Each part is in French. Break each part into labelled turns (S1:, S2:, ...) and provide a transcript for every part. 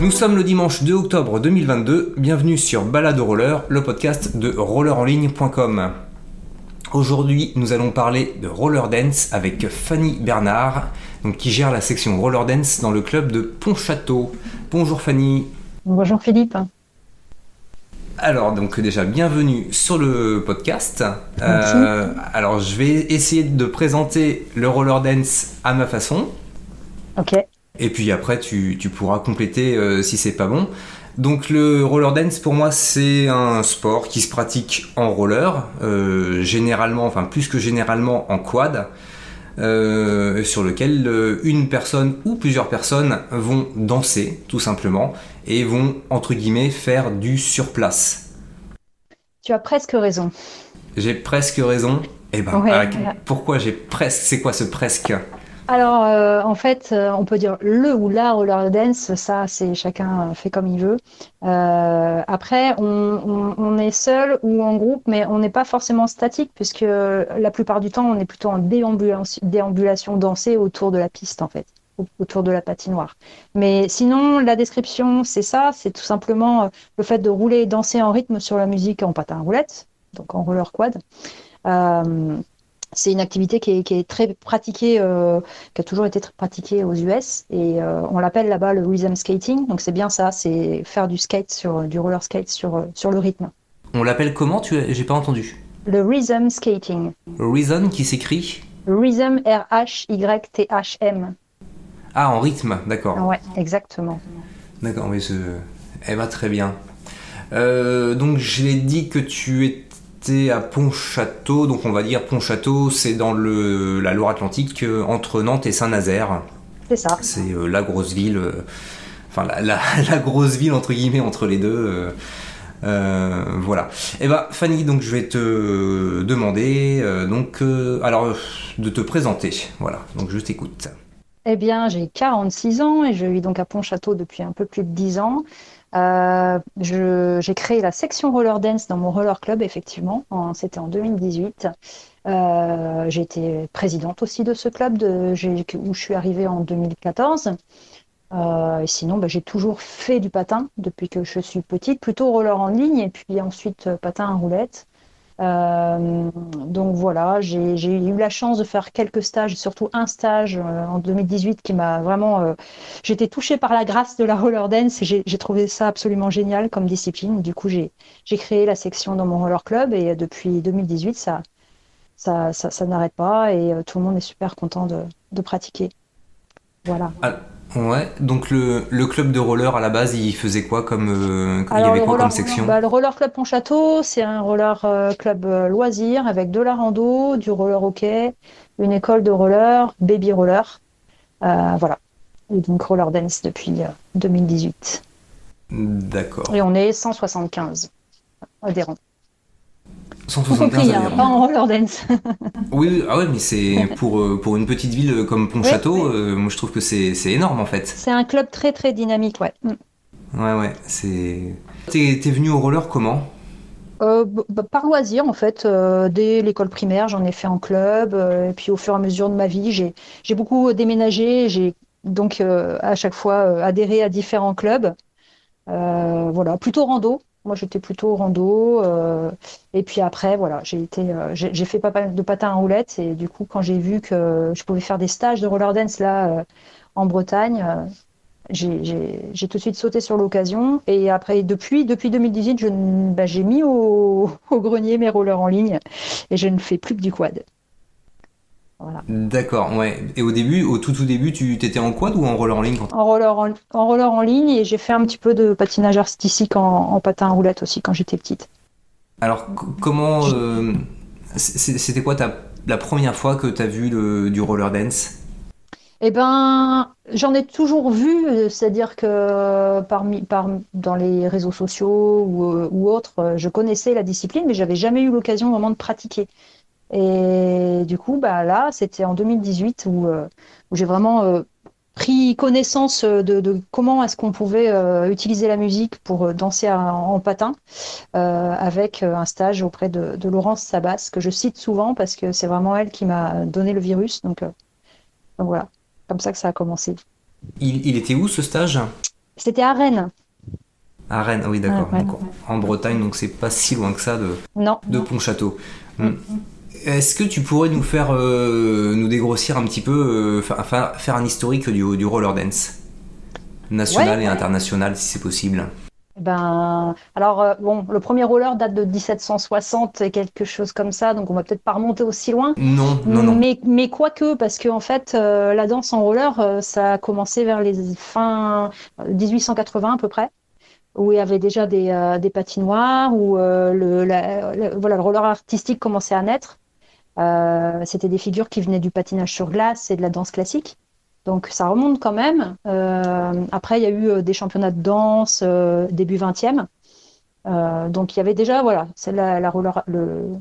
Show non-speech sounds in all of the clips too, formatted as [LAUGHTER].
S1: Nous sommes le dimanche 2 octobre 2022, bienvenue sur Balade Roller, le podcast de rollerenligne.com. Aujourd'hui, nous allons parler de roller dance avec Fanny Bernard, donc, qui gère la section roller dance dans le club de Pontchâteau. Bonjour Fanny.
S2: Bonjour Philippe.
S1: Alors, donc déjà, bienvenue sur le podcast. Euh, alors, je vais essayer de présenter le roller dance à ma façon.
S2: Ok.
S1: Et puis après, tu, pourras compléter euh, si c'est pas bon. Donc, le roller dance, pour moi, c'est un sport qui se pratique en roller, euh, généralement, enfin plus que généralement en quad. sur lequel une personne ou plusieurs personnes vont danser tout simplement et vont, entre guillemets, faire du surplace.
S2: Tu as presque raison.
S1: J'ai presque raison. Eh ben, pourquoi j'ai presque C'est quoi ce presque?
S2: Alors, euh, en fait, euh, on peut dire le ou la roller dance, ça, c'est chacun fait comme il veut. Euh, après, on, est seul ou en groupe, mais on n'est pas forcément statique, puisque la plupart du temps, on est plutôt en déambulation, déambulation dansée autour de la piste, en fait autour de la patinoire. Mais sinon, la description, c'est ça, c'est tout simplement euh, le fait de rouler et danser en rythme sur la musique en patin à roulette, donc en roller quad. Euh, c'est une activité qui est, très pratiquée, euh, qui a toujours été très pratiquée aux US, et on l'appelle là-bas le rhythm skating. Donc c'est bien ça, c'est faire du skate sur du roller skate sur sur le rythme.
S1: On l'appelle comment? Tu, j'ai pas entendu.
S2: Le rhythm skating.
S1: Rhythm qui s'écrit?
S2: Rhythm R H Y T H M.
S1: Ah, en rythme, d'accord.
S2: Ouais, exactement.
S1: D'accord, mais ce... elle va très bien. Euh, donc j'ai dit que tu à Pontchâteau, donc on va dire Pontchâteau, c'est dans le, la Loire-Atlantique euh, entre Nantes et Saint-Nazaire.
S2: C'est ça.
S1: C'est euh, la grosse ville, enfin la, [LAUGHS] la, grosse ville entre guillemets entre les deux. voilà. Et eh ben Fanny, donc je vais te demander donc alors de te présenter. Voilà. Donc je t'écoute.
S2: Eh bien, j'ai 46 ans et je vis donc à Pontchâteau depuis un peu plus de 10 ans. Euh, j'ai créé la section roller dance dans mon roller club, effectivement. C'était en 2018. Euh, j'ai été présidente aussi de ce club où je suis arrivée en 2014. Euh, et sinon, bah, j'ai toujours fait du patin depuis que je suis petite, plutôt roller en ligne et puis ensuite patin à roulette. Euh, donc voilà, j'ai eu la chance de faire quelques stages, surtout un stage euh, en 2018 qui m'a vraiment. Euh, J'étais touchée par la grâce de la roller dance et j'ai trouvé ça absolument génial comme discipline. Du coup, j'ai créé la section dans mon roller club et depuis 2018, ça, n'arrête pas et tout le monde est super content de, pratiquer. Voilà.
S1: Ouais, donc le, le, club de roller à la base, il faisait quoi comme euh, il y avait quoi comme section?
S2: bah, Le roller club Pontchâteau, c'est un roller euh, club euh, loisir avec de la rando, du roller hockey, une école de roller, baby roller, voilà. Et donc roller dance depuis 2018.
S1: D'accord.
S2: Et on est 175 adhérents.
S1: 175
S2: hein, pas en roller dance. [LAUGHS]
S1: oui, ah ouais, mais c'est pour, euh, pour une petite ville comme Pontchâteau, euh, moi je trouve que c'est énorme en fait.
S2: C'est un club très très dynamique, ouais.
S1: Mm. Ouais, ouais, c'est. T'es venu au roller comment?
S2: Euh, bah, par loisir en fait, dès l'école primaire j'en ai fait en club, et puis au fur et à mesure de ma vie j'ai beaucoup déménagé, j'ai donc à chaque fois adhéré à différents clubs. voilà, plutôt rando, moi, j'étais plutôt rando. Euh, et puis après, voilà, j'ai été, euh, j'ai fait pas mal de patins à roulettes. Et du coup, quand j'ai vu que je pouvais faire des stages de roller dance là euh, en Bretagne, j'ai tout de suite sauté sur l'occasion. Et après, depuis, depuis 2018, bah, j'ai mis au, [LAUGHS] au, grenier mes rollers en ligne et je ne fais plus que du quad.
S1: D'accord, ouais. Et au début, au tout tout début, tu étais en quad ou en roller en ligne
S2: en, roller en, roller en ligne et j'ai fait un petit peu de patinage artistique en, patin à roulette aussi quand j'étais petite.
S1: Alors, comment. Euh, c'était quoi ta, la première fois que tu as vu le, du roller dance?
S2: Eh ben, j'en ai toujours vu, c'est-à-dire que parmi, par, dans les réseaux sociaux ou, ou autres, je connaissais la discipline, mais j'avais jamais eu l'occasion vraiment de pratiquer. Et du coup, bah, là, c'était en 2018 où, euh, où j'ai vraiment euh, pris connaissance de, comment est-ce qu'on pouvait euh, utiliser la musique pour danser en, patin avec un stage auprès de, Laurence Sabas, que je cite souvent parce que c'est vraiment elle qui m'a donné le virus. Donc, donc voilà, comme ça que ça a commencé.
S1: Il, il était où ce stage?
S2: C'était à Rennes.
S1: À Rennes, oui, d'accord. En Bretagne, donc c'est pas si loin que ça de,
S2: non.
S1: de Pontchâteau. Hmm. Est-ce que tu pourrais nous faire nous dégrossir un petit peu, faire un historique du, du roller dance? National et international si c'est possible
S2: ben, alors, euh, bon, le premier roller date de 1760 et quelque chose comme ça, donc on va peut-être pas remonter aussi loin.
S1: Non, non, non.
S2: Mais, mais quoique, parce que en fait, euh, la danse en roller, euh, ça a commencé vers les fins 1880 à peu près, où il y avait déjà des, des patinoires, où le, voilà, le roller artistique commençait à naître. C'était des figures qui venaient du patinage sur glace et de la danse classique. Donc ça remonte quand même. Euh, après, il y a eu euh, des championnats de danse euh, début 20e. donc il y avait déjà, voilà, c'est la, roller, le,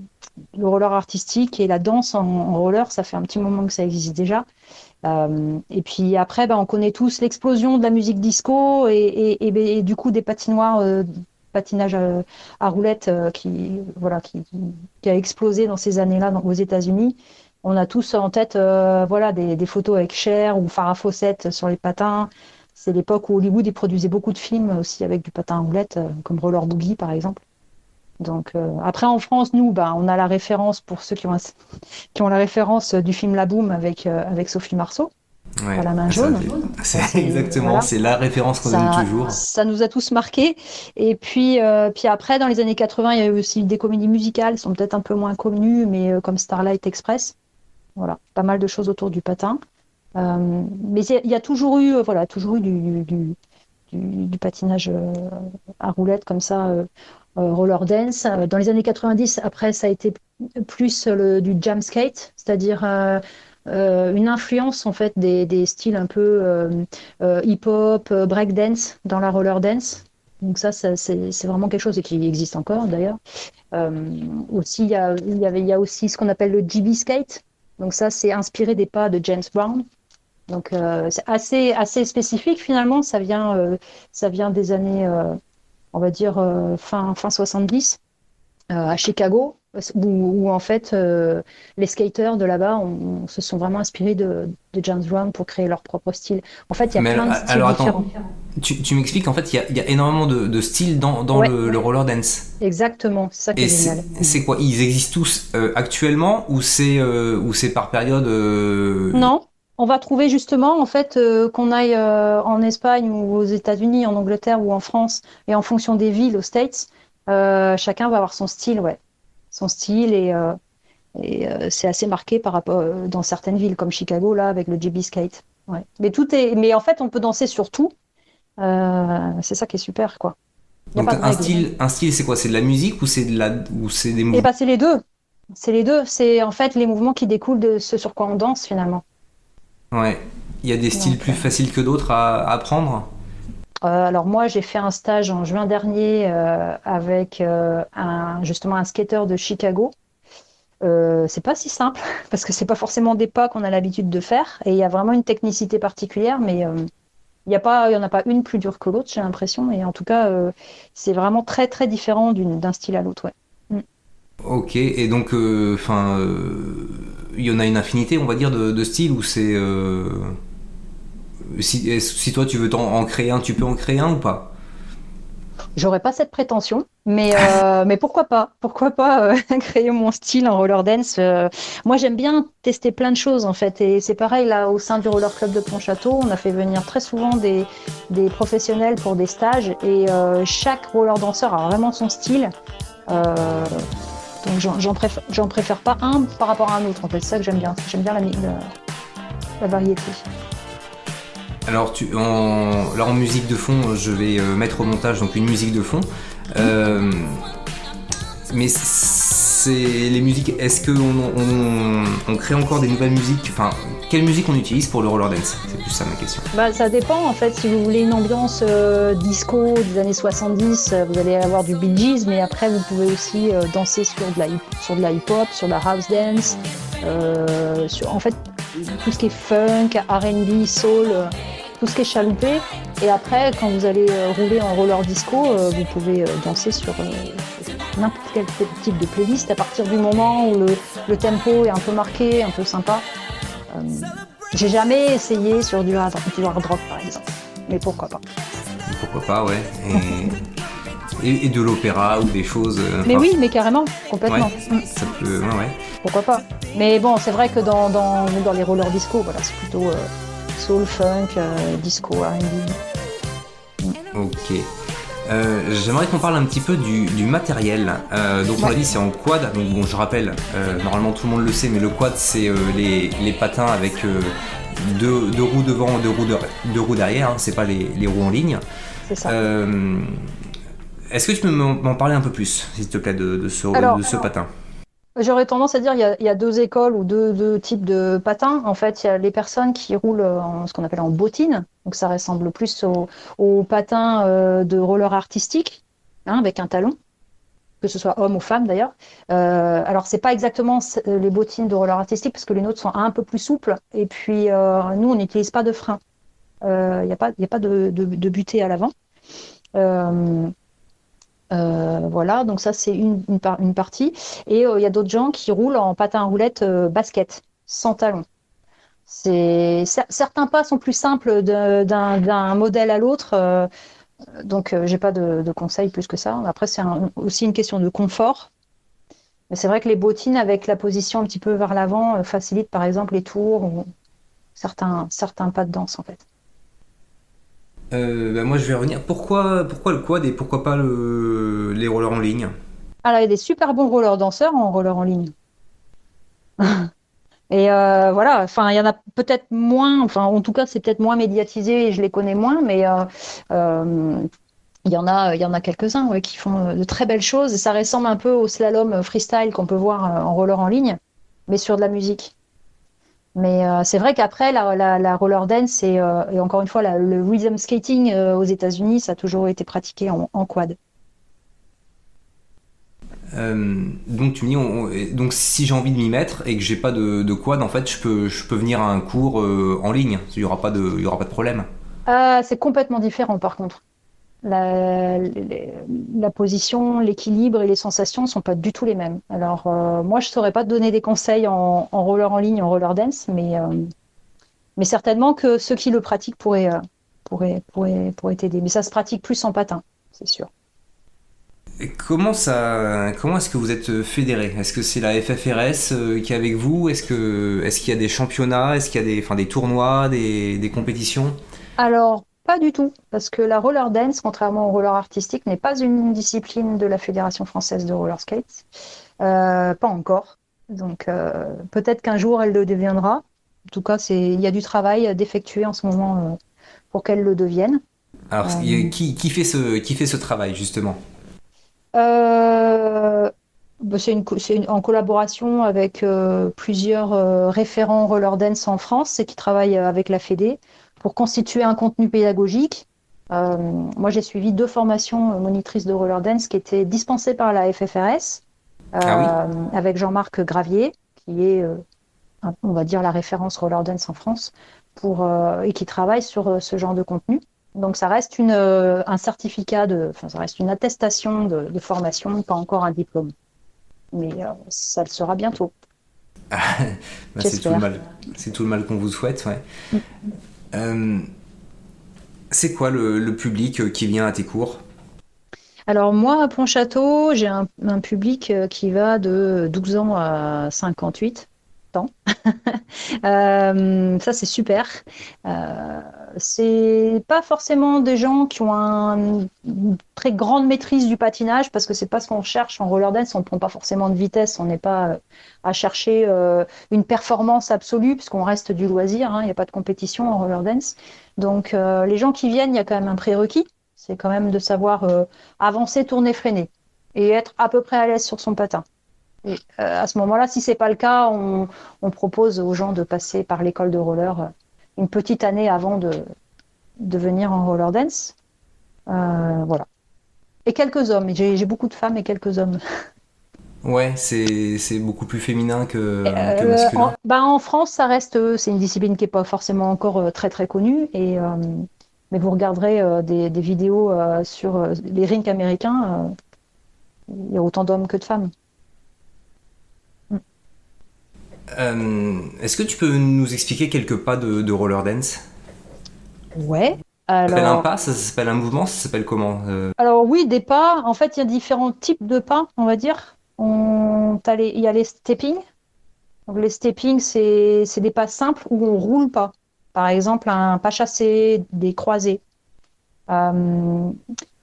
S2: roller artistique et la danse en, roller, ça fait un petit moment que ça existe déjà. et puis après, ben, on connaît tous l'explosion de la musique disco et, du coup des patinoires, patinage à, roulettes qui, voilà, qui, a explosé dans ces années-là aux États-Unis. On a tous en tête euh, voilà, des, photos avec Cher ou Farah Fawcett sur les patins. C'est l'époque où Hollywood produisait beaucoup de films aussi avec du patin à roulette, euh, comme Roller Boogie par exemple. Donc euh, après en France, nous, bah, on a la référence pour ceux qui ont, [LAUGHS] la référence du film La Boom avec Sophie Marceau. À la main jaune. [LAUGHS]
S1: C'est exactement, c'est la référence qu'on donne toujours.
S2: Ça nous a tous marqués. Et puis, puis après, dans les années 80, il y a eu aussi des comédies musicales, qui sont peut-être un peu moins connues, mais comme Starlight Express. Voilà, pas mal de choses autour du patin. Euh, mais il y, a toujours eu, euh, voilà, toujours eu du, du, patinage euh, à roulettes comme ça, roller dance. Dans les années 90, après, ça a été plus le, du jam skate, c'est-à-dire une influence en fait des, styles un peu hip-hop, break dance dans la roller dance. Donc ça, c'est vraiment quelque chose qui existe encore d'ailleurs. aussi, il y a, y, y a aussi ce qu'on appelle le GB skate, donc ça, c'est inspiré des pas de James Brown. Donc euh, c'est assez, assez spécifique finalement. Ça vient, euh, ça vient des années, euh, on va dire, fin, fin 70 à Chicago, où, en fait les skaters de là-bas se sont vraiment inspirés de, James Brown pour créer leur propre style. En fait, il y a plein de styles alors, différents.
S1: Tu, m'expliques, en fait, il y, a, énormément de, styles dans, le, roller dance.
S2: Exactement, c'est ça qui est, génial.
S1: C'est quoi Ils existent tous euh, actuellement ou c'est euh, c'est par période euh
S2: Non, on va trouver justement, en fait, qu'on aille en Espagne ou aux États-Unis, en Angleterre ou en France, et en fonction des villes, aux States, chacun va avoir son style, ouais. Son style et. et c'est assez marqué par rapport dans certaines villes comme Chicago là avec le GB skate. Ouais. Mais tout est, mais en fait on peut danser sur tout euh, c'est ça qui est super, quoi.
S1: Donc un style, un style, c'est quoi? C'est de la musique ou c'est de la, ou c'est des mouvements
S2: Eh ben, c'est les deux. C'est les deux. C'est en fait les mouvements qui découlent de ce sur quoi on danse finalement.
S1: Ouais. Il y a des styles plus faciles que d'autres à, apprendre?
S2: Euh, alors moi, j'ai fait un stage en juin dernier euh, avec un, justement un skater de Chicago. c'est pas si simple [LAUGHS] parce que c'est pas forcément des pas qu'on a l'habitude de faire et il y a vraiment une technicité particulière, mais il n'y il y en a pas une plus dure que l'autre, j'ai l'impression. Et en tout cas, euh, c'est vraiment très très différent d'un style à l'autre. Mm.
S1: Ok, et donc, euh, enfin, euh, il y en a une infinité, on va dire, de, styles où c'est. Si, si, toi tu veux en créer un, tu peux en créer un ou pas?
S2: J'aurais pas cette prétention, mais, [LAUGHS] euh, mais pourquoi pas? Pourquoi pas euh, [LAUGHS] créer mon style en roller dance euh. Moi, j'aime bien tester plein de choses en fait, et c'est pareil là au sein du roller club de Pontchâteau, on a fait venir très souvent des, des professionnels pour des stages, et chaque roller danseur a vraiment son style. donc j'en préfère, préfère, pas un par rapport à un autre. En fait, c'est ça que j'aime bien. J'aime bien la, la variété.
S1: Alors, tu, en, là, en musique de fond, je vais euh, mettre au montage donc une musique de fond. Euh, mais c'est les musiques. Est-ce qu'on on, crée encore des nouvelles musiques? Enfin, quelle musique on utilise pour le roller dance? C'est plus ça ma question.
S2: Bah, ça dépend en fait. Si vous voulez une ambiance euh, disco des années 70, vous allez avoir du Bee Gees, mais après vous pouvez aussi danser sur de la sur de la hip hop, sur la house dance, sur en fait tout ce qui est funk, R&B, soul tout ce qui est chaloupé. Et après, quand vous allez euh, rouler en roller disco, euh, vous pouvez euh, danser sur n'importe quel type de playlist à partir du moment où le, tempo est un peu marqué, un peu sympa. J'ai jamais essayé sur du hard, rock par exemple, mais pourquoi pas.
S1: pourquoi pas, ouais. Et, et, de l'opéra ou des choses.
S2: mais oui, mais carrément, complètement.
S1: Mm. Ça peut, ouais,
S2: Pourquoi pas. Mais bon, c'est vrai que dans, dans, dans, les rollers disco, voilà, c'est plutôt soul, funk, disco, R&B.
S1: Ok. Euh, j'aimerais qu'on parle un petit peu du, matériel. Euh, donc on l'a dit, c'est en quad. Donc bon, je rappelle, euh, normalement tout le monde le sait, mais le quad c'est les, patins avec deux, roues devant, deux roues, deux roues derrière. Hein, c'est pas les, roues en ligne.
S2: C'est ça.
S1: Est-ce que tu peux m'en parler un peu plus, s'il te plaît, de, ce, de ce patin?
S2: J'aurais tendance à dire qu'il y, a deux écoles ou deux, types de patins. En fait, il y a les personnes qui roulent en ce qu'on appelle en bottine. Donc ça ressemble plus aux patins euh, de roller artistique, hein, avec un talon, que ce soit homme ou femme d'ailleurs. Euh, alors c'est pas exactement les bottines de roller artistique parce que les nôtres sont un peu plus souples. Et puis euh, nous, on n'utilise pas de frein. Il n'y a pas, a pas de, butée à l'avant. Euh, voilà, donc ça c'est une, partie. Et euh, il y a d'autres gens qui roulent en patin à roulettes euh, basket, sans talon. Certains pas sont plus simples d'un modèle à l'autre, donc j'ai pas de, de, conseils plus que ça. Après, c'est aussi une question de confort. Mais c'est vrai que les bottines avec la position un petit peu vers l'avant facilitent par exemple les tours ou certains, certains pas de danse en fait.
S1: Euh, bah, moi, je vais revenir. Pourquoi, pourquoi le quad et pourquoi pas le, les rollers en ligne?
S2: Alors, il y a des super bons rollers danseurs en roller en ligne. [LAUGHS] et euh, voilà, enfin, il y en a peut-être moins, enfin, en tout cas, c'est peut-être moins médiatisé et je les connais moins, mais euh, il y en a, a quelques-uns qui font de très belles choses. Ça ressemble un peu au slalom freestyle qu'on peut voir en roller en ligne, mais sur de la musique. Mais euh, c'est vrai qu'après, la, roller dance euh, et, encore une fois, le rhythm skating euh, aux États-Unis, ça a toujours été pratiqué en, quad.
S1: donc tu me dis, donc si j'ai envie de m'y mettre et que j'ai pas de, quad, en fait, je peux, je peux venir à un cours en ligne. Il y aura pas de, il y aura pas de problème.
S2: c'est complètement différent par contre la, position, l'équilibre et les sensations ne sont pas du tout les mêmes. Alors, euh, moi, je ne saurais pas te donner des conseils en, roller en ligne, en roller dance, mais, euh, mais certainement que ceux qui le pratiquent pourraient, euh, pourraient, pourraient, pourraient t'aider. Mais ça se pratique plus en patin, c'est sûr.
S1: comment ça, comment est-ce que vous êtes fédéré? Est-ce que c'est la FFRS qui est avec vous? Est-ce que, est-ce qu'il y a des championnats? Est-ce qu'il y a des, enfin, des tournois, des, des compétitions?
S2: Alors, pas du tout, parce que la roller dance, contrairement au roller artistique, n'est pas une discipline de la Fédération française de roller skate. Euh, pas encore. Donc euh, peut-être qu'un jour elle le deviendra. En tout cas, il y a du travail d'effectuer en ce moment euh, pour qu'elle le devienne.
S1: Alors, qui, fait ce, qui fait ce travail justement?
S2: Bah, c'est une, en collaboration avec plusieurs référents roller dance en France et qui travaillent avec la Fédé pour constituer un contenu pédagogique. Euh, moi, j'ai suivi deux formations monitrices de roller dance qui étaient dispensées par la FFRS euh, ah avec Jean-Marc Gravier, qui est, euh, on va dire, la référence roller dance en France, pour, et qui travaille sur ce genre de contenu. Donc, ça reste une, un certificat, de, enfin, ça reste une attestation de, formation, pas encore un diplôme. Mais ça le sera bientôt. [LAUGHS]
S1: bah, c'est tout le mal, c'est tout le mal qu'on vous souhaite, ouais. Euh, c'est quoi le, public euh, qui vient à tes cours?
S2: Alors moi, à Pontchâteau, j'ai un, public euh, qui va de 12 ans à 58 ans. [LAUGHS] ça, c'est super. Euh, c'est pas forcément des gens qui ont une très grande maîtrise du patinage parce que c'est pas ce qu'on cherche en roller dance. On ne prend pas forcément de vitesse, on n'est pas à chercher euh, une performance absolue puisqu'on reste du loisir. Hein. Il n'y a pas de compétition en roller dance. Donc euh, les gens qui viennent, il y a quand même un prérequis. C'est quand même de savoir euh, avancer, tourner, freiner et être à peu près à l'aise sur son patin. Et, à ce moment-là, si c'est pas le cas, on, on, propose aux gens de passer par l'école de roller une petite année avant de, de venir en roller dance. voilà. Et quelques hommes. J'ai beaucoup de femmes et quelques hommes. [LAUGHS]
S1: Ouais, c'est beaucoup plus féminin que, euh, masculin.
S2: En, bah, en, France, ça reste, euh, c'est une discipline qui n'est pas forcément encore euh, très très connue. Et, mais vous regarderez des, des, vidéos sur les rings américains, il y a autant d'hommes que de femmes.
S1: Est-ce que tu peux nous expliquer quelques pas de, de roller dance?
S2: Ouais.
S1: Ça s'appelle un pas, ça s'appelle un mouvement, ça s'appelle comment
S2: Alors oui, des pas. En fait, il y a différents types de pas, on va dire. On... Il y a les stepping. Donc, les stepping, c'est des pas simples où on roule pas. Par exemple, un pas chassé, des croisés. Euh,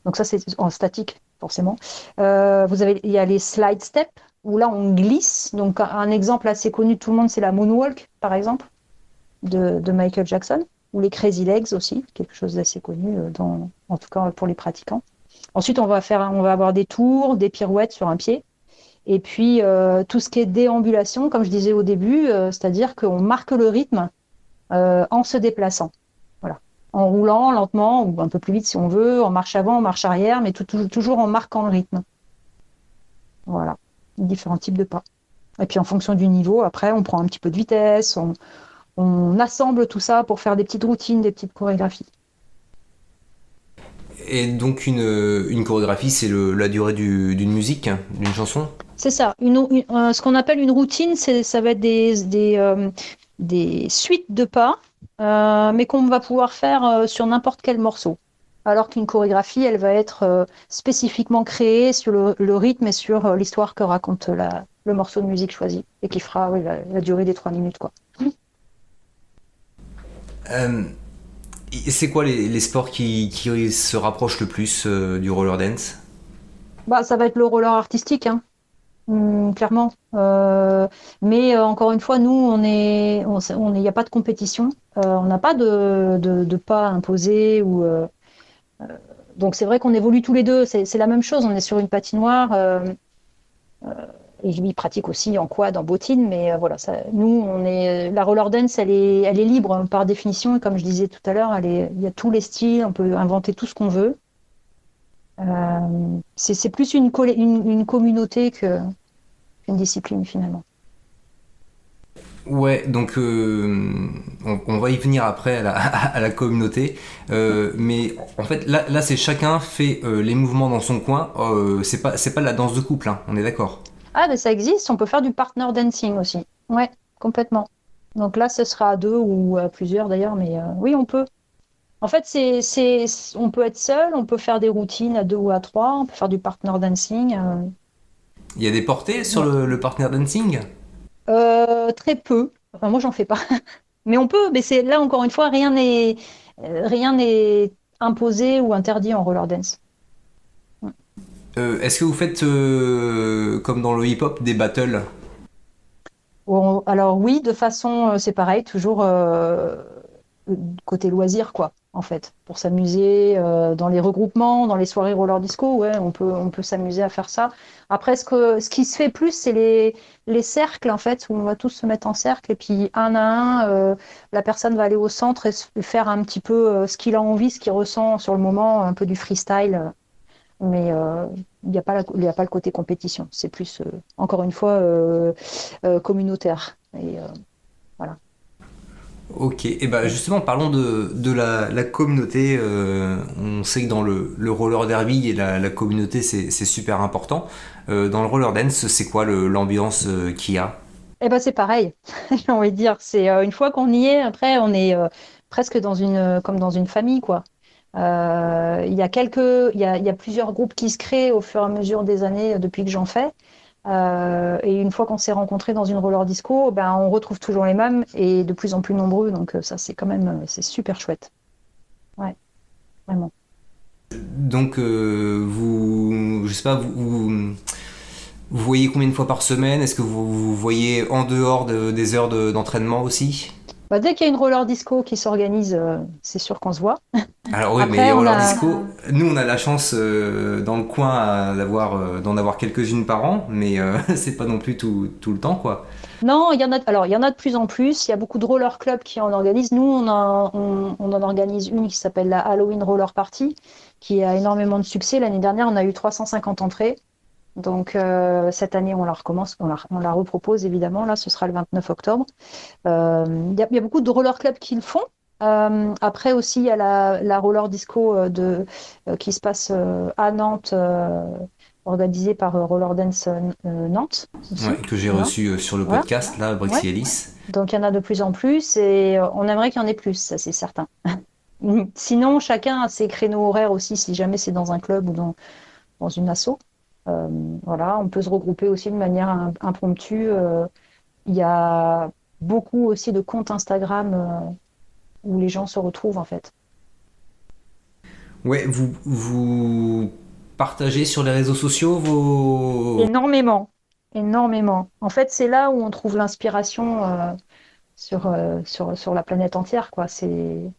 S2: donc ça, c'est en statique, forcément. Euh, vous avez, il y a les slide steps, où là, on glisse. Donc un exemple assez connu tout le monde, c'est la moonwalk, par exemple, de, Michael Jackson, ou les crazy legs aussi, quelque chose d'assez connu, euh, en tout cas pour les pratiquants. Ensuite, on va, faire, on va avoir des tours, des pirouettes sur un pied. Et puis, tout ce qui est déambulation, comme je disais au début, c'est-à-dire qu'on marque le rythme euh, en se déplaçant. Voilà. En roulant lentement ou un peu plus vite si on veut, en marche avant, en marche arrière, mais toujours en marquant le rythme. Voilà, différents types de pas. Et puis en fonction du niveau, après, on prend un petit peu de vitesse, on, assemble tout ça pour faire des petites routines, des petites chorégraphies.
S1: Et donc une, chorégraphie, c'est la durée d'une musique, hein, d'une chanson?
S2: C'est ça. Une, euh, ce qu'on appelle une routine, ça va être des, des, euh, des suites de pas, euh, mais qu'on va pouvoir faire euh, sur n'importe quel morceau. Alors qu'une chorégraphie, elle va être euh, spécifiquement créée sur le, rythme et sur l'histoire que raconte le morceau de musique choisi et qui fera la, durée des trois minutes. quoi.
S1: c'est quoi les, sports qui, se rapprochent le plus du roller dance?
S2: Bah, Ça va être le roller artistique. Hein. Hmm, clairement. Euh, mais euh, encore une fois, nous, on est, on, il n'y a pas de compétition. Euh, on n'a pas de, de, pas imposé ou. Donc c'est vrai qu'on évolue tous les deux. C'est la même chose. On est sur une patinoire. et lui pratique aussi en quad, en bottine, mais voilà, nous, on est la roller dance, elle est, elle est libre par définition. Et comme je disais tout à l'heure, il y a tous les styles, on peut inventer tout ce qu'on veut. Euh, c'est plus une, communauté qu'une discipline finalement.
S1: Ouais, donc euh, on, va y venir après [LAUGHS] à la, communauté, euh, mais en fait là, là c'est chacun fait les mouvements dans son coin. c'est pas c'est pas la danse de couple, hein, on est d'accord.
S2: Ah, mais ça existe. On peut faire du partner dancing aussi. Ouais, complètement. Donc là, ce sera à deux ou à plusieurs d'ailleurs, mais oui, on peut. En fait, c'est, on peut être seul, on peut faire des routines à deux ou à trois, on peut faire du partner dancing. Euh.
S1: Il y a des portées sur le, partner dancing?
S2: Euh, Très peu. Enfin, moi, j'en fais pas. [LAUGHS] mais on peut. Mais c'est là encore une fois, rien n'est euh, rien n'est imposé ou interdit en roller dance.
S1: est-ce que vous faites comme dans le hip-hop des battles?
S2: Alors oui, de façon, c'est pareil, toujours côté loisir, quoi en fait, pour s'amuser euh, dans les regroupements, dans les soirées roller disco, ouais, on peut, on peut s'amuser à faire ça. Après, ce, que, ce qui se fait plus, c'est les, les cercles, en fait, où on va tous se mettre en cercle, et puis un à un, euh, la personne va aller au centre et faire un petit peu euh, ce qu'il a envie, ce qu'il ressent sur le moment, un peu du freestyle. Mais il n'y a, pas a pas le côté compétition, c'est plus, encore une fois, communautaire.
S1: Ok, et bah justement parlons de, la, communauté. Euh, on sait que dans le, roller derby, la, la communauté c'est super important. Euh, dans le roller dance, c'est quoi l'ambiance euh, qu'il y a?
S2: Eh ben c'est pareil, [LAUGHS] j'ai envie de dire. C'est une fois qu'on y est, après on est presque dans une comme dans une famille quoi. Il y a quelques, il y a plusieurs groupes qui se créent au fur et à mesure des années depuis que j'en fais. Euh, et une fois qu'on s'est rencontrés dans une roller disco, ben, on retrouve toujours les mêmes et de plus en plus nombreux. Donc euh, ça, c'est quand même euh, c'est super chouette. Ouais, vraiment.
S1: Donc vous, je sais pas, vous, vous, voyez combien de fois par semaine? Est-ce que vous, vous, voyez en dehors des heures d'entraînement aussi?
S2: Bah, dès qu'il y a une roller disco qui s'organise, euh, c'est sûr qu'on se voit.
S1: Alors oui, mais les roller disco, nous on a la chance euh, dans le coin d'avoir euh, d'en avoir quelques-unes par an, mais [LAUGHS] c'est pas non plus tout, tout, le temps quoi.
S2: Non, il y en a. Alors il y en a de plus en plus. Il y a beaucoup de roller clubs qui en organisent. Nous, on, on, on en organise une qui s'appelle la Halloween Roller Party, qui a énormément de succès. L'année dernière, on a eu 350 entrées. Donc euh, cette année, on la recommence, on la, repropose évidemment. Là, ce sera le 29 octobre. Euh, il y, a beaucoup de roller clubs qui le font. Euh, après aussi, il y a la, roller disco de, qui se passe à Nantes, organisée par Roller Dance Nantes.
S1: que j'ai reçu sur le podcast, là, Brixie Ellis.
S2: Donc il y en a de plus en plus et on aimerait qu'il y en ait plus, ça c'est certain. [LAUGHS] Sinon, chacun a ses créneaux horaires aussi, si jamais c'est dans un club ou dans, dans une asso. Euh, voilà, on peut se regrouper aussi de manière impromptue. Euh, il y a beaucoup aussi de comptes Instagram euh, où les gens se retrouvent en fait.
S1: Ouais, vous, vous partagez sur les réseaux sociaux vos...
S2: Énormément, énormément. En fait, c'est là où on trouve l'inspiration sur, sur, sur la planète entière. Quoi. C'est,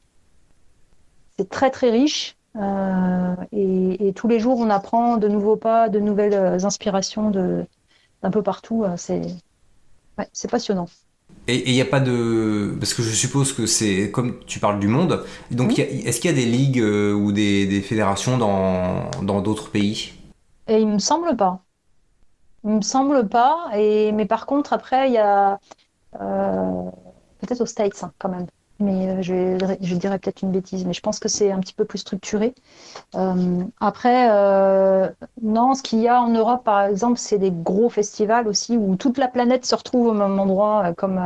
S2: c'est très très riche. Euh, et, tous les jours, on apprend de nouveaux pas, de nouvelles euh, inspirations de, d'un peu partout. Euh, c'est, c'est passionnant.
S1: Et il n'y a pas de. Parce que je suppose que c'est. Comme tu parles du monde, donc est-ce qu'il y a des ligues ou des, des fédérations dans, dans d'autres pays?
S2: Et il me semble pas. Il me semble pas. Et, mais par contre, après, il y a. peut-être aux States, hein, quand même mais euh, je, dirais peut-être une bêtise, mais je pense que c'est un petit peu plus structuré. Euh, après, euh, non, ce qu'il y a en Europe, par exemple, c'est des gros festivals aussi où toute la planète se retrouve au même endroit, comme,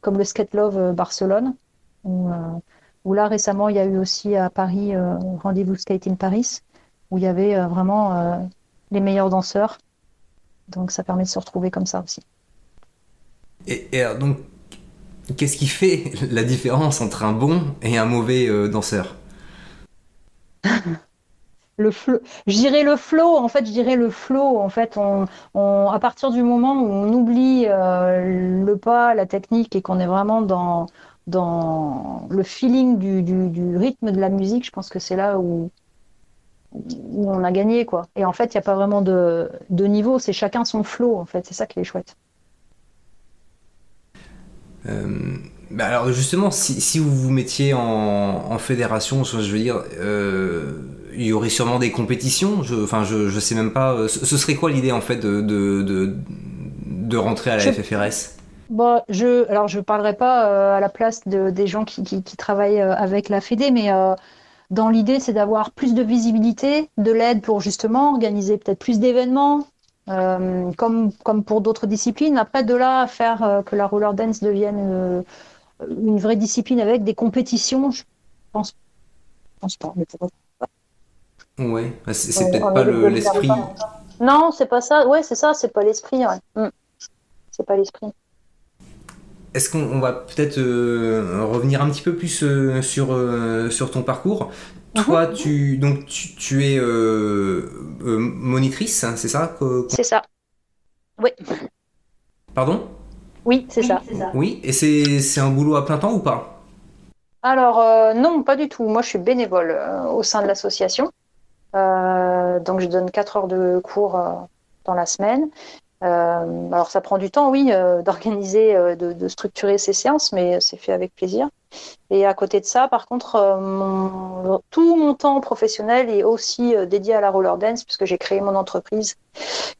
S2: comme le Skate Love Barcelone, où, là récemment il y a eu aussi à Paris Rendez-vous Skate in Paris, où il y avait vraiment les meilleurs danseurs. Donc ça permet de se retrouver comme ça aussi.
S1: Et donc Qu'est-ce qui fait [LAUGHS] la différence entre un bon et un mauvais euh, danseur
S2: le flow. Je dirais le flow, en fait, je dirais le flow. En fait, on, à partir du moment où on oublie euh, le pas, la technique et qu'on est vraiment dans, dans le feeling du, rythme de la musique, je pense que c'est là où, on a gagné, quoi. Et en fait, il n'y a pas vraiment de, de niveau, c'est chacun son flow, en fait. C'est ça qui est chouette.
S1: Euh, bah alors justement, si, vous vous mettiez en, fédération, je veux dire, euh, il y aurait sûrement des compétitions. Je, enfin, je, je sais même pas. Ce, serait quoi l'idée en fait de, de, de, rentrer à la FFRS
S2: Bon, je, alors je parlerai pas euh, à la place de, des gens qui, qui, travaillent avec la Fédé, mais dans l'idée, c'est d'avoir plus de visibilité, de l'aide pour justement organiser peut-être plus d'événements, euh, comme, comme pour d'autres disciplines. Après, de là à faire euh, que la roller dance devienne euh, une vraie discipline avec des compétitions, je pense, pense pas.
S1: Ouais, bah, c'est peut-être pas l'esprit.
S2: non, c'est pas ça. Ouais, c'est ça, c'est pas l'esprit. Mm. C'est pas l'esprit.
S1: Est-ce qu'on va peut-être revenir un petit peu plus sur, sur ton parcours toi, mhm. tu, donc, tu, es euh, euh, monitrice, hein, c'est ça
S2: C'est ça. Oui.
S1: Pardon?
S2: Oui, c'est ça.
S1: Oui, et c'est un boulot à plein temps ou pas?
S2: Alors, euh, non, pas du tout. Moi, je suis bénévole au sein de l'association. donc, je donne 4 heures de cours dans la semaine. alors, ça prend du temps, oui, d'organiser, de, structurer ces séances, mais c'est fait avec plaisir. Et à côté de ça, par contre, euh, tout mon temps professionnel est aussi euh, dédié à la roller dance, puisque j'ai créé mon entreprise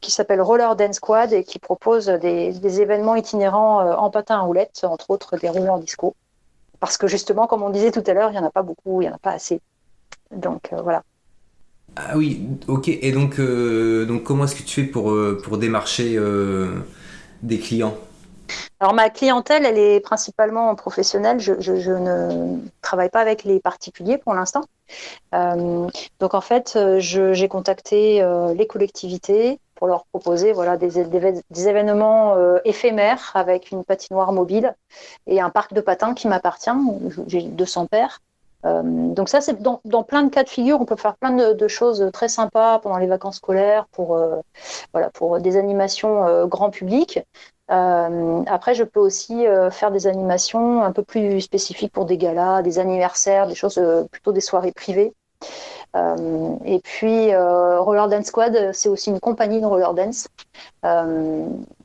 S2: qui s'appelle Roller Dance Squad et qui propose des, événements itinérants euh, en patin à roulettes, entre autres des roues en disco. Parce que justement, comme on disait tout à l'heure, il n'y en a pas beaucoup, il n'y en a pas assez. Donc voilà.
S1: Ah oui, ok. Et donc, donc comment est-ce que tu fais pour, pour démarcher des clients?
S2: Alors ma clientèle, elle est principalement professionnelle. Je, ne travaille pas avec les particuliers pour l'instant. Euh, donc en fait, j'ai contacté euh, les collectivités pour leur proposer voilà, des, événements euh, éphémères avec une patinoire mobile et un parc de patins qui m'appartient. J'ai 200 paires. donc ça, c'est dans, plein de cas de figure, on peut faire plein de, choses très sympas pendant les vacances scolaires pour, voilà, pour des animations grand public. Euh, après, je peux aussi euh, faire des animations un peu plus spécifiques pour des galas, des anniversaires, des choses euh, plutôt des soirées privées. et puis Roller Dance Squad, c'est aussi une compagnie de roller dance.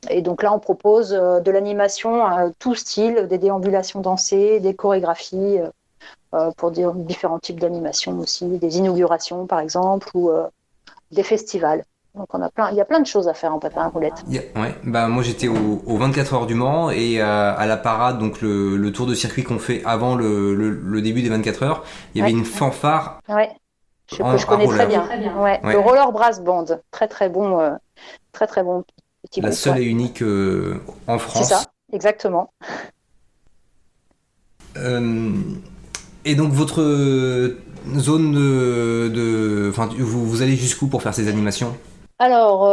S2: et donc là, on propose de l'animation à tout style, des déambulations dansées, des chorégraphies pour différents types d'animations aussi, des inaugurations par exemple, ou des festivals. Donc on a plein, il y a plein de choses à faire en patin à roulette.
S1: ouais, bah moi j'étais au, 24 heures du Mans et euh, à la parade, donc le, tour de circuit qu'on fait avant le, début des 24 heures, il y avait une fanfare.
S2: Ouais. Je, je connais très bien. Ouais. Le roller brass band, très très bon, euh, très très bon.
S1: Petit la seule et unique euh, en France.
S2: C'est ça, exactement.
S1: Et donc votre zone de, enfin, vous, vous allez jusqu'où pour faire ces animations?
S2: Alors,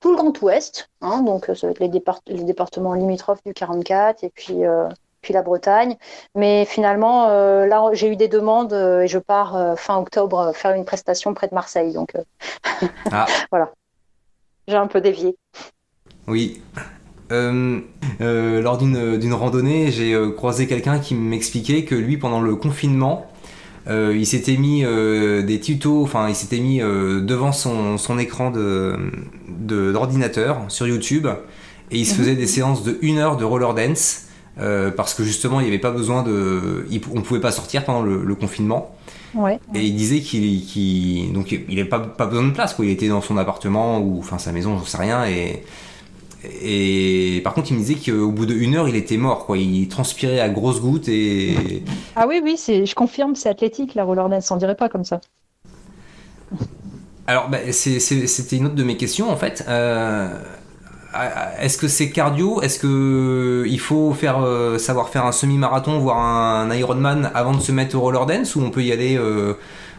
S2: tout le Grand Ouest, hein, donc ça va être les, les, départements limitrophes du 44 et puis puis la Bretagne. Mais finalement, euh, là, j'ai eu des demandes euh, et je pars euh, fin octobre faire une prestation près de Marseille. Donc [LAUGHS] ah. voilà, j'ai un peu dévié.
S1: Oui. lors d'une randonnée, j'ai croisé quelqu'un qui m'expliquait que lui, pendant le confinement, il s'était mis des tutos, enfin il s'était mis devant son, son écran d'ordinateur de, sur YouTube et il se mhm. faisait des séances de une heure de roller dance euh, parce que justement il n'y avait pas besoin de, on pouvait pas sortir pendant le, confinement. Et il disait qu'il, donc il n'avait pas, pas besoin de place, quoi. Il était dans son appartement ou enfin sa maison, j'en sais rien. Et, et par contre, il me disait qu'au bout d'une heure, il était mort, quoi. Il transpirait à grosses gouttes et.
S2: Ah oui, oui, je confirme, c'est athlétique la roller dance, on dirait pas comme ça.
S1: Alors, bah, c'était une autre de mes questions en fait. Euh, est-ce que c'est cardio? Est-ce que il faut faire euh, savoir faire un semi-marathon, voire un Ironman avant de se mettre au roller dance ou on peut y aller euh,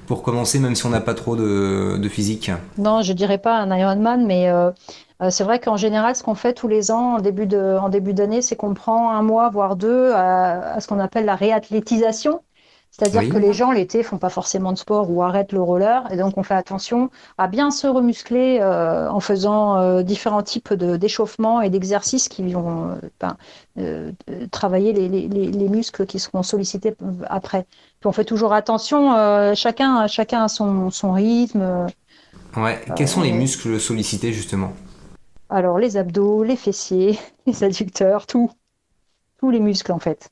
S1: pour commencer même si on n'a pas trop de, physique?
S2: Non, je dirais pas un Ironman, mais euh, c'est vrai qu'en général, ce qu'on fait tous les ans en début d'année, c'est qu'on prend un mois voire deux à ce qu'on appelle la réathlétisation. C'est-à-dire que les gens l'été font pas forcément de sport ou arrêtent le roller, et donc on fait attention à bien se remuscler euh, en faisant euh, différents types d'échauffements et d'exercices qui vont euh, ben, travailler les, les, les, muscles qui seront sollicités après. Puis on fait toujours attention, chacun, chacun a son, son rythme.
S1: Ouais. Quels sont les muscles sollicités justement?
S2: Alors les abdos, les fessiers, [LAUGHS] les adducteurs, tout, tous les muscles en fait.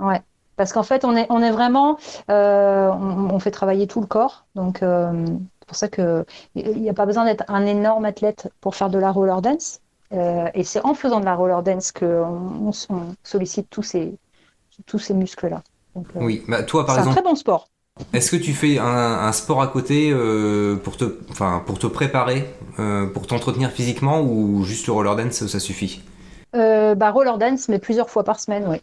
S2: Ouais. Parce qu'en fait, on est, on est vraiment, euh, on, fait travailler tout le corps. Donc, euh, c'est pour ça qu'il n'y a pas besoin d'être un énorme athlète pour faire de la roller dance. Euh, et c'est en faisant de la roller dance qu'on on sollicite tous ces, tous ces muscles-là.
S1: oui, bah, toi, par exemple.
S2: C'est un très bon sport.
S1: Est-ce que tu fais un, sport à côté pour, te, enfin, pour te préparer, pour t'entretenir physiquement ou juste le roller dance, ça suffit?
S2: Bah, Roller dance, mais plusieurs fois par semaine, oui.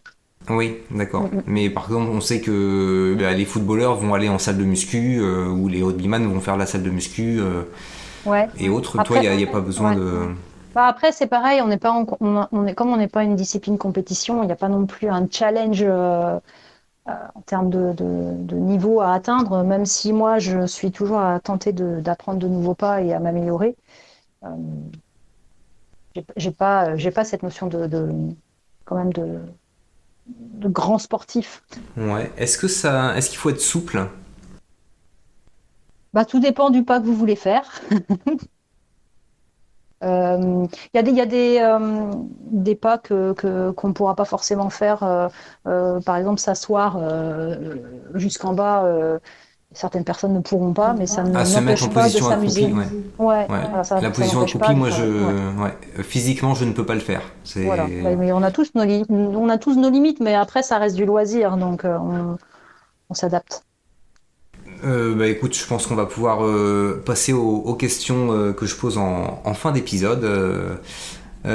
S1: Oui, d'accord. Mm, mm. Mais par exemple, on sait que bah, les footballeurs vont aller en salle de muscu euh, ou les rugbyman vont faire la salle de muscu euh, et autres. Toi, il n'y a, pas besoin de.
S2: Bah, après, c'est pareil, on n'est pas on, est, comme on n'est pas une discipline compétition, il n'y a pas non plus un challenge euh, en termes de, niveau à atteindre, même si moi, je suis toujours à tenter d'apprendre de, nouveaux pas et à m'améliorer. j'ai pas, j'ai pas cette notion de, quand même de de grands sportifs.
S1: Ouais. Est-ce que ça, est-ce qu'il faut être souple?
S2: Bah tout dépend du pas que vous voulez faire. [LAUGHS] Il euh, y a des, y a des, euh, des pas que, qu'on ne pourra pas forcément faire. Euh, par exemple, s'asseoir jusqu'en bas certaines personnes ne pourront pas, mais ça ne
S1: ah,
S2: n'empêche pas de s'amuser.
S1: Ouais. la position à coupie, moi, je, physiquement, je ne peux pas le faire.
S2: Voilà. mais on a tous nos on a tous nos limites, mais après, ça reste du loisir, donc euh, on, s'adapte.
S1: Euh, bah écoute, je pense qu'on va pouvoir euh, passer aux, questions que je pose en, fin d'épisode. ah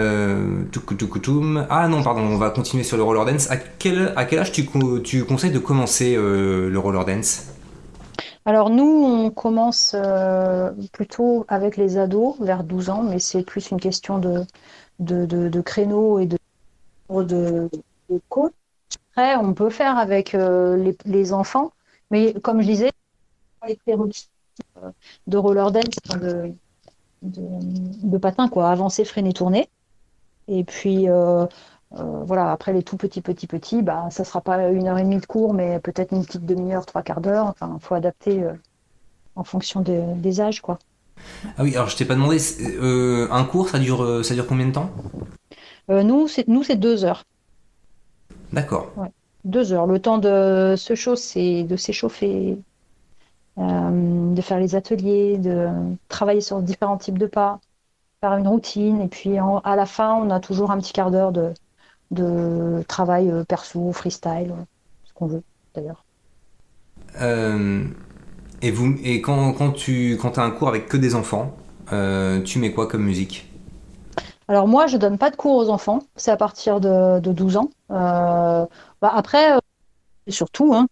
S1: non, pardon, on va continuer sur le roller dance. À quel, âge tu, conseilles de commencer le roller dance?
S2: Alors nous, on commence euh, plutôt avec les ados vers 12 ans, mais c'est plus une question de, de, créneau et de, de, coach. Après, on peut faire avec euh, les, enfants, mais comme je disais, les prérequis euh, de roller dance, de, de, patin, quoi, avancer, freiner, tourner. Et puis, euh, voilà, après les tout petits, petits, petits, bah, ça sera pas une heure et demie de cours, mais peut-être une petite demi-heure, trois quarts d'heure. Enfin, il faut adapter euh, en fonction des âges, quoi.
S1: Ah oui, alors je t'ai pas demandé, euh, un cours, ça dure, ça dure combien de temps?
S2: Nous, c'est nous, c'est deux heures.
S1: D'accord.
S2: Deux heures. Le temps de se chausser, de s'échauffer, de faire les ateliers, de travailler sur différents types de pas, faire une routine, et puis à la fin, on a toujours un petit quart d'heure de, de travail euh, perso, freestyle, ce qu'on veut d'ailleurs.
S1: Euh, et, vous, et quand, quand tu quand as un cours avec que des enfants, euh, tu mets quoi comme musique?
S2: Alors moi, je donne pas de cours aux enfants, c'est à partir de, de 12 ans. bah après, surtout, hein,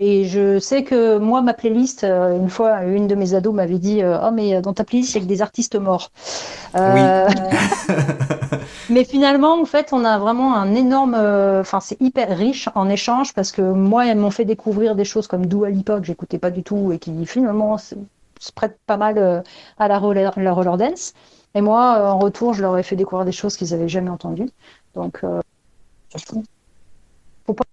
S2: Et je sais que moi, ma playlist, euh, une fois, une de mes ados m'avait dit Oh, mais dans ta playlist, il y a que des artistes morts.
S1: Euh...
S2: Oui. [LAUGHS] mais finalement, en fait, on a vraiment un énorme. Enfin, c'est hyper riche en échange parce que moi, elles m'ont fait découvrir des choses comme Dua Lipa que j'écoutais pas du tout et qui finalement se prêtent pas mal à la roller, la roller dance. Et moi, en retour, je leur ai fait découvrir des choses qu'ils avaient jamais entendues. Donc, euh, faut pas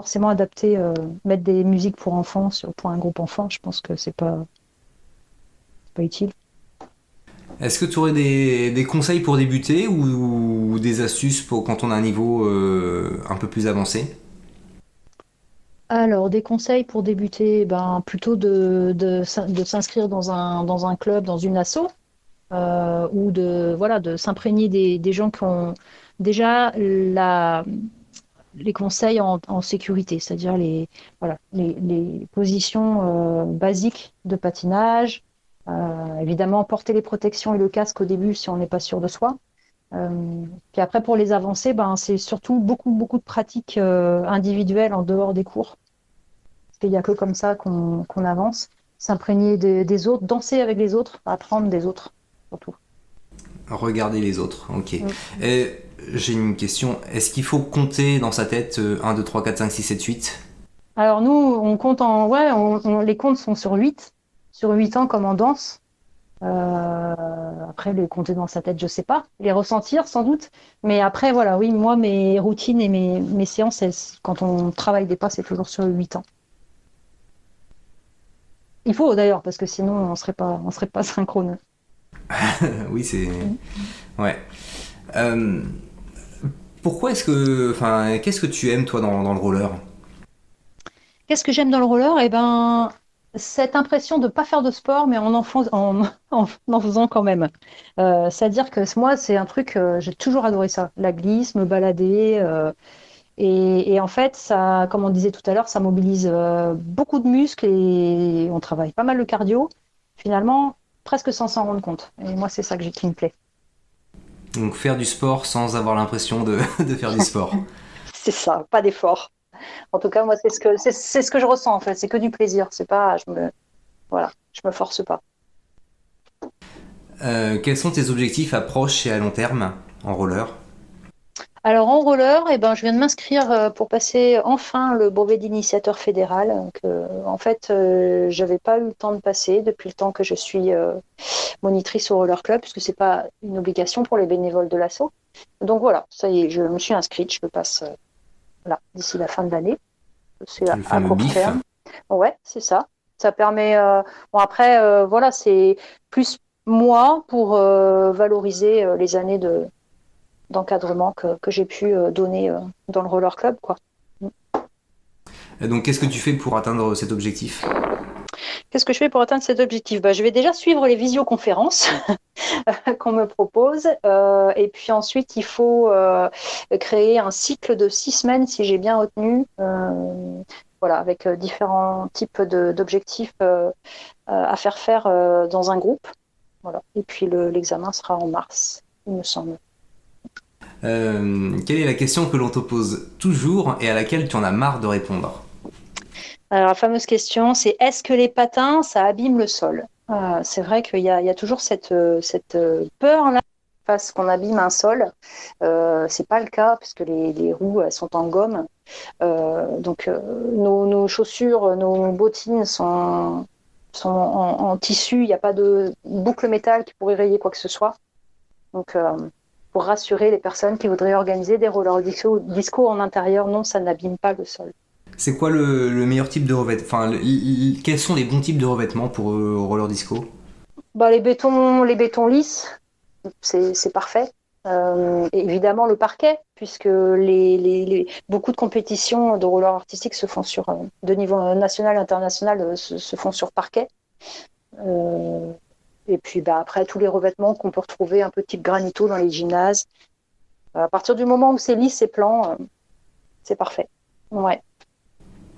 S2: forcément adapter, euh, mettre des musiques pour enfants sur, pour un groupe enfant. Je pense que c'est pas, pas utile.
S1: Est-ce que tu aurais des, des, conseils pour débuter ou, ou, des astuces pour quand on a un niveau euh, un peu plus avancé?
S2: Alors, des conseils pour débuter, ben, plutôt de, de, de s'inscrire dans un, dans un club, dans une asso, euh, ou de, voilà, de s'imprégner des, des, gens qui ont déjà la, les conseils en, en sécurité, c'est-à-dire les, voilà, les, les positions euh, basiques de patinage. Euh, évidemment, porter les protections et le casque au début si on n'est pas sûr de soi. Euh, puis après, pour les avancées, ben, c'est surtout beaucoup, beaucoup de pratiques individuelles en dehors des cours. Parce qu'il n'y a que comme ça qu'on avance. S'imprégner des, des autres, danser avec les autres, apprendre des autres, surtout.
S1: Regarder les autres, ok. Et j'ai une question. Est-ce qu'il faut compter dans sa tête 1, 2, 3, 4, 5, 6, 7, 8
S2: Alors nous, on compte en... Ouais, on, on, les comptes sont sur 8. Sur 8 ans comme en danse. Euh, après, les compter dans sa tête, je sais pas. Les ressentir, sans doute. Mais après, voilà, oui, moi, mes routines et mes, mes séances, elles, quand on travaille des pas, c'est toujours sur 8 ans. Il faut d'ailleurs, parce que sinon, on serait pas, on serait pas [LAUGHS] synchrone.
S1: oui, c'est... Ouais. Euh, pourquoi est-ce que, enfin, qu'est-ce que tu aimes toi dans, le roller?
S2: Qu'est-ce que j'aime dans le roller? Eh ben, cette impression de ne pas faire de sport, mais en en, [LAUGHS] faisant quand même. Euh, C'est-à-dire que moi, c'est un truc, euh, j'ai toujours adoré ça, la glisse, me balader. Euh, et, en fait, ça, comme on disait tout à l'heure, ça mobilise beaucoup de muscles et on travaille pas mal le cardio. Finalement, presque sans s'en rendre compte. Et moi, c'est ça que j'ai qui me plaît.
S1: Donc faire du sport sans avoir l'impression de, [LAUGHS] de, faire du sport. [LAUGHS]
S2: c'est ça, pas d'effort. En tout cas, moi, c'est ce que c'est ce que je ressens en fait. C'est que du plaisir. C'est pas, je me, voilà, je me force pas.
S1: Euh, quels sont tes objectifs à proche et à long terme en roller?
S2: Alors en roller, eh ben, je viens de m'inscrire pour passer enfin le brevet d'initiateur fédéral. Donc, euh, en fait, euh, j'avais pas eu le temps de passer depuis le temps que je suis euh, monitrice au roller club, puisque c'est pas une obligation pour les bénévoles de l'assaut. Donc voilà, ça y est, je me suis inscrite, je le passe là d'ici la fin de l'année. C'est à, à court
S1: bif.
S2: terme. Ouais, c'est ça. Ça permet. bon après, voilà, c'est plus moi pour valoriser les années de d'encadrement que, que j'ai pu donner dans le roller club. Quoi.
S1: Donc, qu'est-ce que tu fais pour atteindre cet objectif?
S2: Qu'est-ce que je fais pour atteindre cet objectif? Bah, Je vais déjà suivre les visioconférences [LAUGHS] qu'on me propose. Euh, et puis ensuite, il faut euh, créer un cycle de six semaines, si j'ai bien retenu. Euh, voilà, avec différents types d'objectifs à faire faire dans un groupe. Voilà. Et puis l'examen le, sera en mars, il me semble.
S1: Euh, quelle est la question que l'on te pose toujours et à laquelle tu en as marre de répondre
S2: Alors la fameuse question, c'est est-ce que les patins, ça abîme le sol? Euh, C'est vrai qu'il y, a toujours cette, cette peur là face qu'on abîme un sol. Euh, c'est pas le cas puisque les, les, roues elles sont en gomme. Euh, donc nos, chaussures, nos bottines sont, en tissu. Il n'y a pas de boucle métal qui pourrait rayer quoi que ce soit. Donc pour rassurer les personnes qui voudraient organiser des rollers disco, en intérieur. Non, ça n'abîme pas le sol.
S1: C'est quoi le, le, meilleur type de revêtement Enfin, le, quels sont les bons types de revêtements pour euh, roller disco?
S2: Bah, les, bétons, les bétons lisses, c'est parfait. Euh, évidemment, le parquet, puisque les, les, les, beaucoup de compétitions de roller artistique se font sur, de niveau national et international se, se font sur parquet. Euh, et puis bah, après, tous les revêtements qu'on peut retrouver un peu type granito dans les gymnases. À partir du moment où c'est lisse et plan, euh, c'est parfait. Ouais.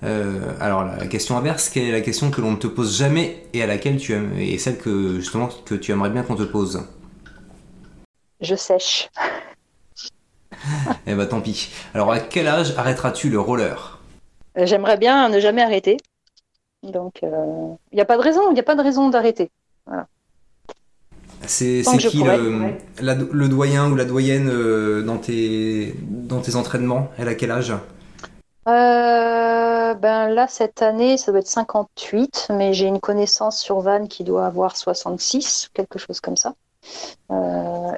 S1: Euh, alors la question inverse, quelle est la question que l'on ne te pose jamais et à laquelle tu aimes, et celle que justement que tu aimerais bien qu'on te pose?
S2: Je sèche.
S1: eh bah tant pis. Alors à quel âge arrêteras-tu le roller?
S2: J'aimerais bien ne jamais arrêter. Donc, il n'y a pas de raison, il n'y a pas de raison d'arrêter. Voilà.
S1: C'est qui le, doyen ou la doyenne dans, tes, dans tes entraînements? Elle a quel âge?
S2: Ben là, cette année, ça doit être 58, mais j'ai une connaissance sur Van qui doit avoir 66, quelque chose comme ça,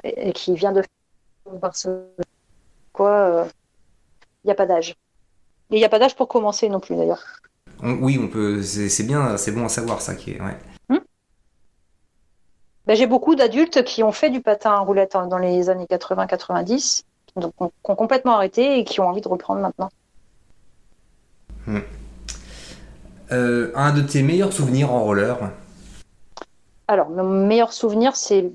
S2: et, qui vient de quoi il n'y a pas d'âge. Et il n'y a pas d'âge pour commencer non plus d'ailleurs.
S1: oui, on peut. C'est bien, c'est bon à savoir ça qui est.
S2: ben, j'ai beaucoup d'adultes qui ont fait du patin à roulette dans les années 80-90, donc qui ont complètement arrêté et qui ont envie de reprendre maintenant.
S1: Hmm. Euh, un de tes meilleurs souvenirs en roller?
S2: Alors, mon meilleur souvenir, c'est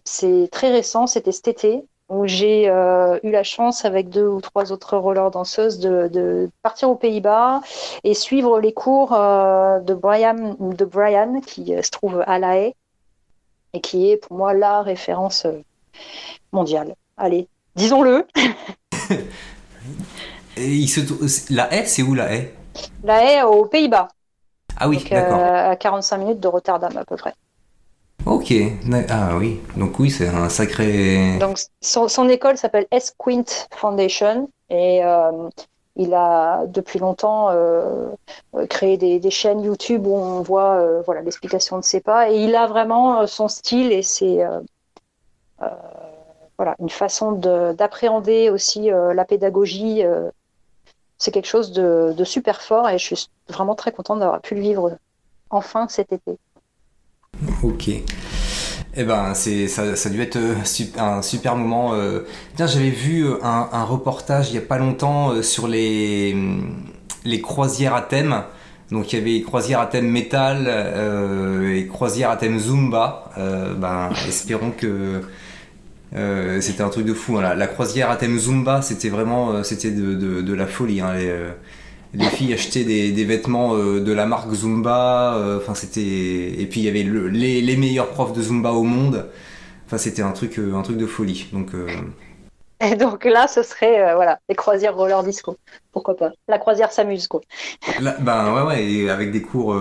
S2: très récent, c'était cet été où j'ai euh, eu la chance avec deux ou trois autres rollers danseuses de, partir aux Pays-Bas et suivre les cours euh, de, Brian, de Brian qui se trouve à La Haye et qui est pour moi la référence mondiale. Allez, disons-le. [LAUGHS]
S1: et il se... La Haye, c'est où La Haye
S2: La Haye aux Pays-Bas.
S1: Ah oui, d'accord.
S2: à 45 minutes de Rotterdam à peu près.
S1: Ok, ah oui, donc oui, c'est un sacré.
S2: Donc son, école s'appelle S. Quint Foundation et euh, il a depuis longtemps euh, créé des, chaînes YouTube où on voit euh, voilà l'explication de ses pas et il a vraiment son style et c'est voilà une façon d'appréhender aussi la pédagogie. c'est quelque chose de, de super fort et je suis vraiment très contente d'avoir pu le vivre enfin cet été.
S1: Ok. Eh ben, c'est ça, ça a dû être euh, un super moment. Euh. Tiens, j'avais vu euh, un, reportage il y a pas longtemps sur les les croisières à thème. Donc il y avait croisières à thème métal et croisières à thème zumba. ben, espérons que c'était un truc de fou. Hein. La, croisière à thème zumba, c'était vraiment de, la folie. Hein les filles achetaient des, vêtements euh, de la marque Zumba. Euh, enfin, c'était et puis il y avait les, meilleurs profs de Zumba au monde. Enfin, c'était un truc, euh, un truc de folie. Donc.
S2: Et donc là, ce serait voilà les croisières roller disco. Pourquoi pas? La croisière s'amuse quoi.
S1: ben ouais ouais, et avec des cours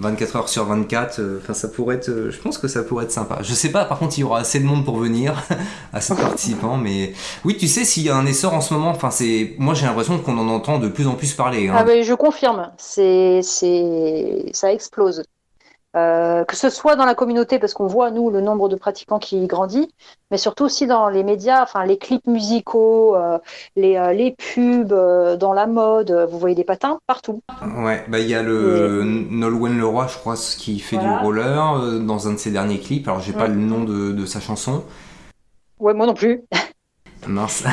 S1: 24 heures sur 24. Euh, enfin, ça pourrait être. Euh, je pense que ça pourrait être sympa. Je sais pas, par contre, il y aura assez de monde pour venir, [LAUGHS] assez de participants, mais oui, tu sais, s'il y a un essor en ce moment, enfin, c'est. Moi, j'ai l'impression qu'on en entend de plus en plus parler. Hein.
S2: Ah, ben, je confirme. C'est, c'est, ça explose. Euh, que ce soit dans la communauté, parce qu'on voit, nous, le nombre de pratiquants qui grandit, mais surtout aussi dans les médias, enfin, les clips musicaux, euh, les, euh, les, pubs, dans la mode, vous voyez des patins partout.
S1: Ouais, bah il y a le Nolwenn Leroy, je crois, qui fait du roller dans un de ses derniers clips. Alors, j'ai pas le nom de, de, sa chanson.
S2: Ouais, moi non plus. [LAUGHS]
S1: Mince.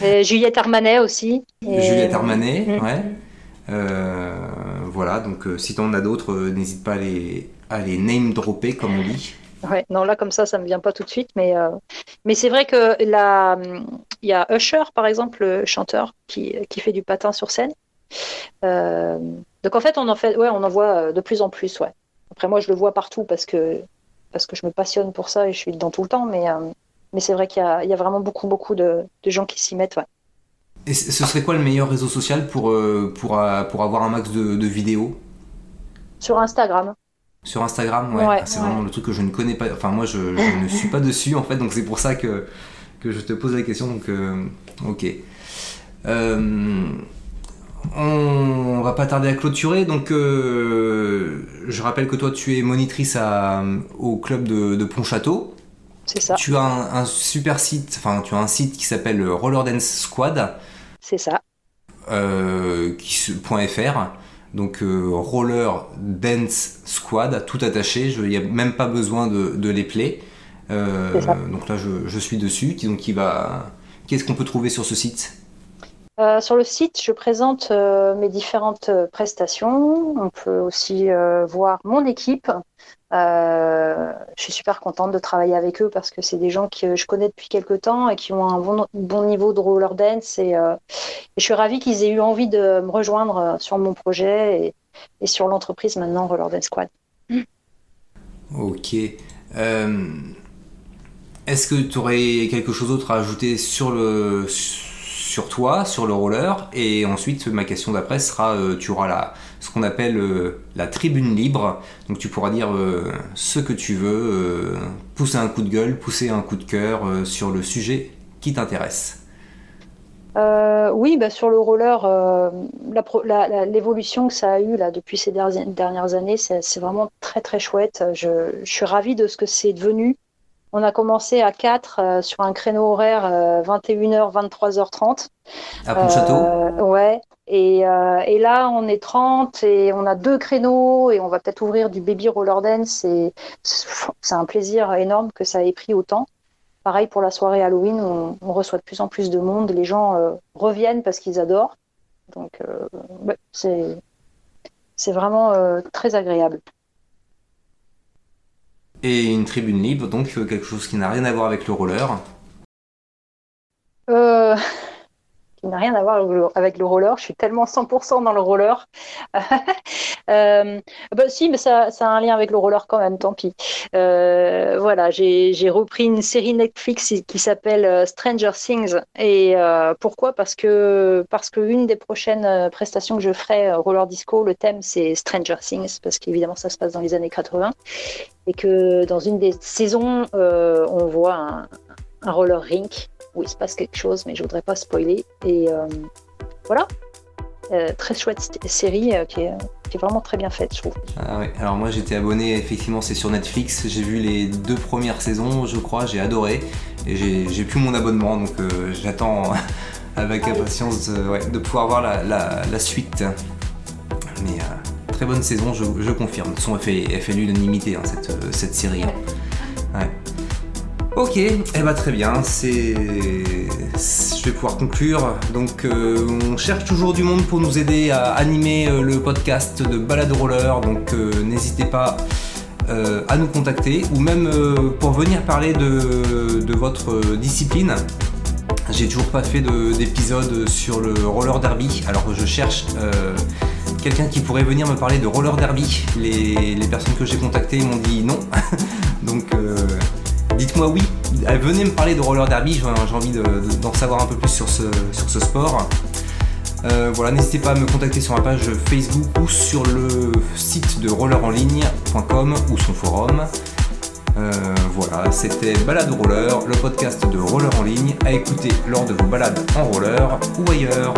S1: [LAUGHS]
S2: Juliette Armanet aussi.
S1: Juliette Armanet, mm. ouais. voilà, donc si tu en as d'autres, n'hésite pas à les, à les name dropper comme on dit.
S2: Ouais, non, là, comme ça, ça me vient pas tout de suite, mais, euh, mais c'est vrai que là, il y a Usher, par exemple, le chanteur qui, qui fait du patin sur scène. Euh, donc, en fait, on en fait, ouais, on en voit de plus en plus, ouais. Après, moi, je le vois partout parce que, parce que je me passionne pour ça et je suis dedans tout le temps, mais, euh, mais c'est vrai qu'il y, y a, vraiment beaucoup, beaucoup de, de gens qui s'y mettent, ouais.
S1: Et ce serait quoi le meilleur réseau social pour, pour, pour avoir un max de, de vidéos?
S2: Sur Instagram.
S1: Sur Instagram, ouais. c'est vraiment le truc que je ne connais pas. Enfin, moi, je, ne suis pas dessus, en fait, donc c'est pour ça que, que je te pose la question. Donc, euh, ok. Euh, on va pas tarder à clôturer. Donc, euh, je rappelle que toi, tu es monitrice à, au club de, de Pontchâteau.
S2: C'est ça.
S1: Tu as un, super site, enfin, tu as un site qui s'appelle Roller Dance Squad.
S2: C'est ça.
S1: qui, .fr. Donc euh, Roller Dance Squad, tout attaché, il n'y a même pas besoin de, les play. Euh, donc là, je, suis dessus. Donc, va... Qu'est-ce qu'on peut trouver sur ce site?
S2: Euh, sur le site, je présente mes différentes prestations. On peut aussi voir mon équipe euh, je suis super contente de travailler avec eux parce que c'est des gens que je connais depuis quelques temps et qui ont un bon, niveau de roller dance. Et, euh, je suis ravie qu'ils aient eu envie de me rejoindre euh, sur mon projet et, sur l'entreprise maintenant Roller Dance Squad.
S1: Ok. Est-ce que tu aurais quelque chose d'autre à ajouter sur le, sur toi, sur le roller, et ensuite ma question d'après sera, tu auras la, ce qu'on appelle la tribune libre, donc tu pourras dire ce que tu veux, pousser un coup de gueule, pousser un coup de cœur sur le sujet qui t'intéresse.
S2: Euh, oui, bah, sur le roller, euh, l'évolution que ça a eu là, depuis ces dernières années, c'est vraiment très très chouette. Je, suis ravie de ce que c'est devenu. On a commencé à 4 euh, sur un créneau horaire 21h, 23h30.
S1: À Pontchâteau?
S2: Ouais. Et, et, là, on est 30 et on a deux créneaux et on va peut-être ouvrir du baby roller dance. C'est un plaisir énorme que ça ait pris autant. Pareil pour la soirée Halloween, on, reçoit de plus en plus de monde. Les gens euh, reviennent parce qu'ils adorent. Donc, euh, c'est, c'est vraiment euh, très agréable.
S1: Et une tribune libre, donc quelque chose qui n'a rien à voir avec le roller
S2: n'a rien à voir avec le roller. Je suis tellement 100% dans le roller. [LAUGHS] euh, bah, si, mais ça, a un lien avec le roller quand même, tant pis. Euh, voilà, j'ai repris une série Netflix qui s'appelle euh, Stranger Things. Et pourquoi? Parce que parce que une des prochaines prestations que je ferai roller disco, le thème c'est Stranger Things, parce qu'évidemment ça se passe dans les années 80 et que dans une des saisons, on voit un, un roller rink où il se passe quelque chose, mais je voudrais pas spoiler. Et euh, voilà, euh, très chouette série euh, qui, est, vraiment très bien faite, je trouve.
S1: Ah ouais. Alors moi j'étais abonné, effectivement c'est sur Netflix, j'ai vu les deux premières saisons, je crois, j'ai adoré, et j'ai plus mon abonnement, donc j'attends [LAUGHS] avec ah impatience de, pouvoir voir la, suite. Mais très bonne saison, je, confirme. De toute façon, elle fait, elle fait l'unanimité, hein, cette, cette série. Ouais. Ok, eh ben très bien, c'est... Je vais pouvoir conclure. Donc euh, on cherche toujours du monde pour nous aider à animer euh, le podcast de Balade Roller, donc euh, n'hésitez pas à nous contacter ou même pour venir parler de, votre discipline. J'ai toujours pas fait d'épisode sur le roller derby, alors je cherche quelqu'un qui pourrait venir me parler de roller derby. Les, les personnes que j'ai contactées m'ont dit non. [LAUGHS] donc dites-moi oui. Euh, venez me parler de roller derby, j'ai envie d'en savoir un peu plus sur ce, sport. Euh, voilà, n'hésitez pas à me contacter sur ma page Facebook ou sur le site de rollerenligne.com ou son forum. Euh, voilà, c'était Balade Roller, le podcast de roller en ligne à écouter lors de vos balades en roller ou ailleurs.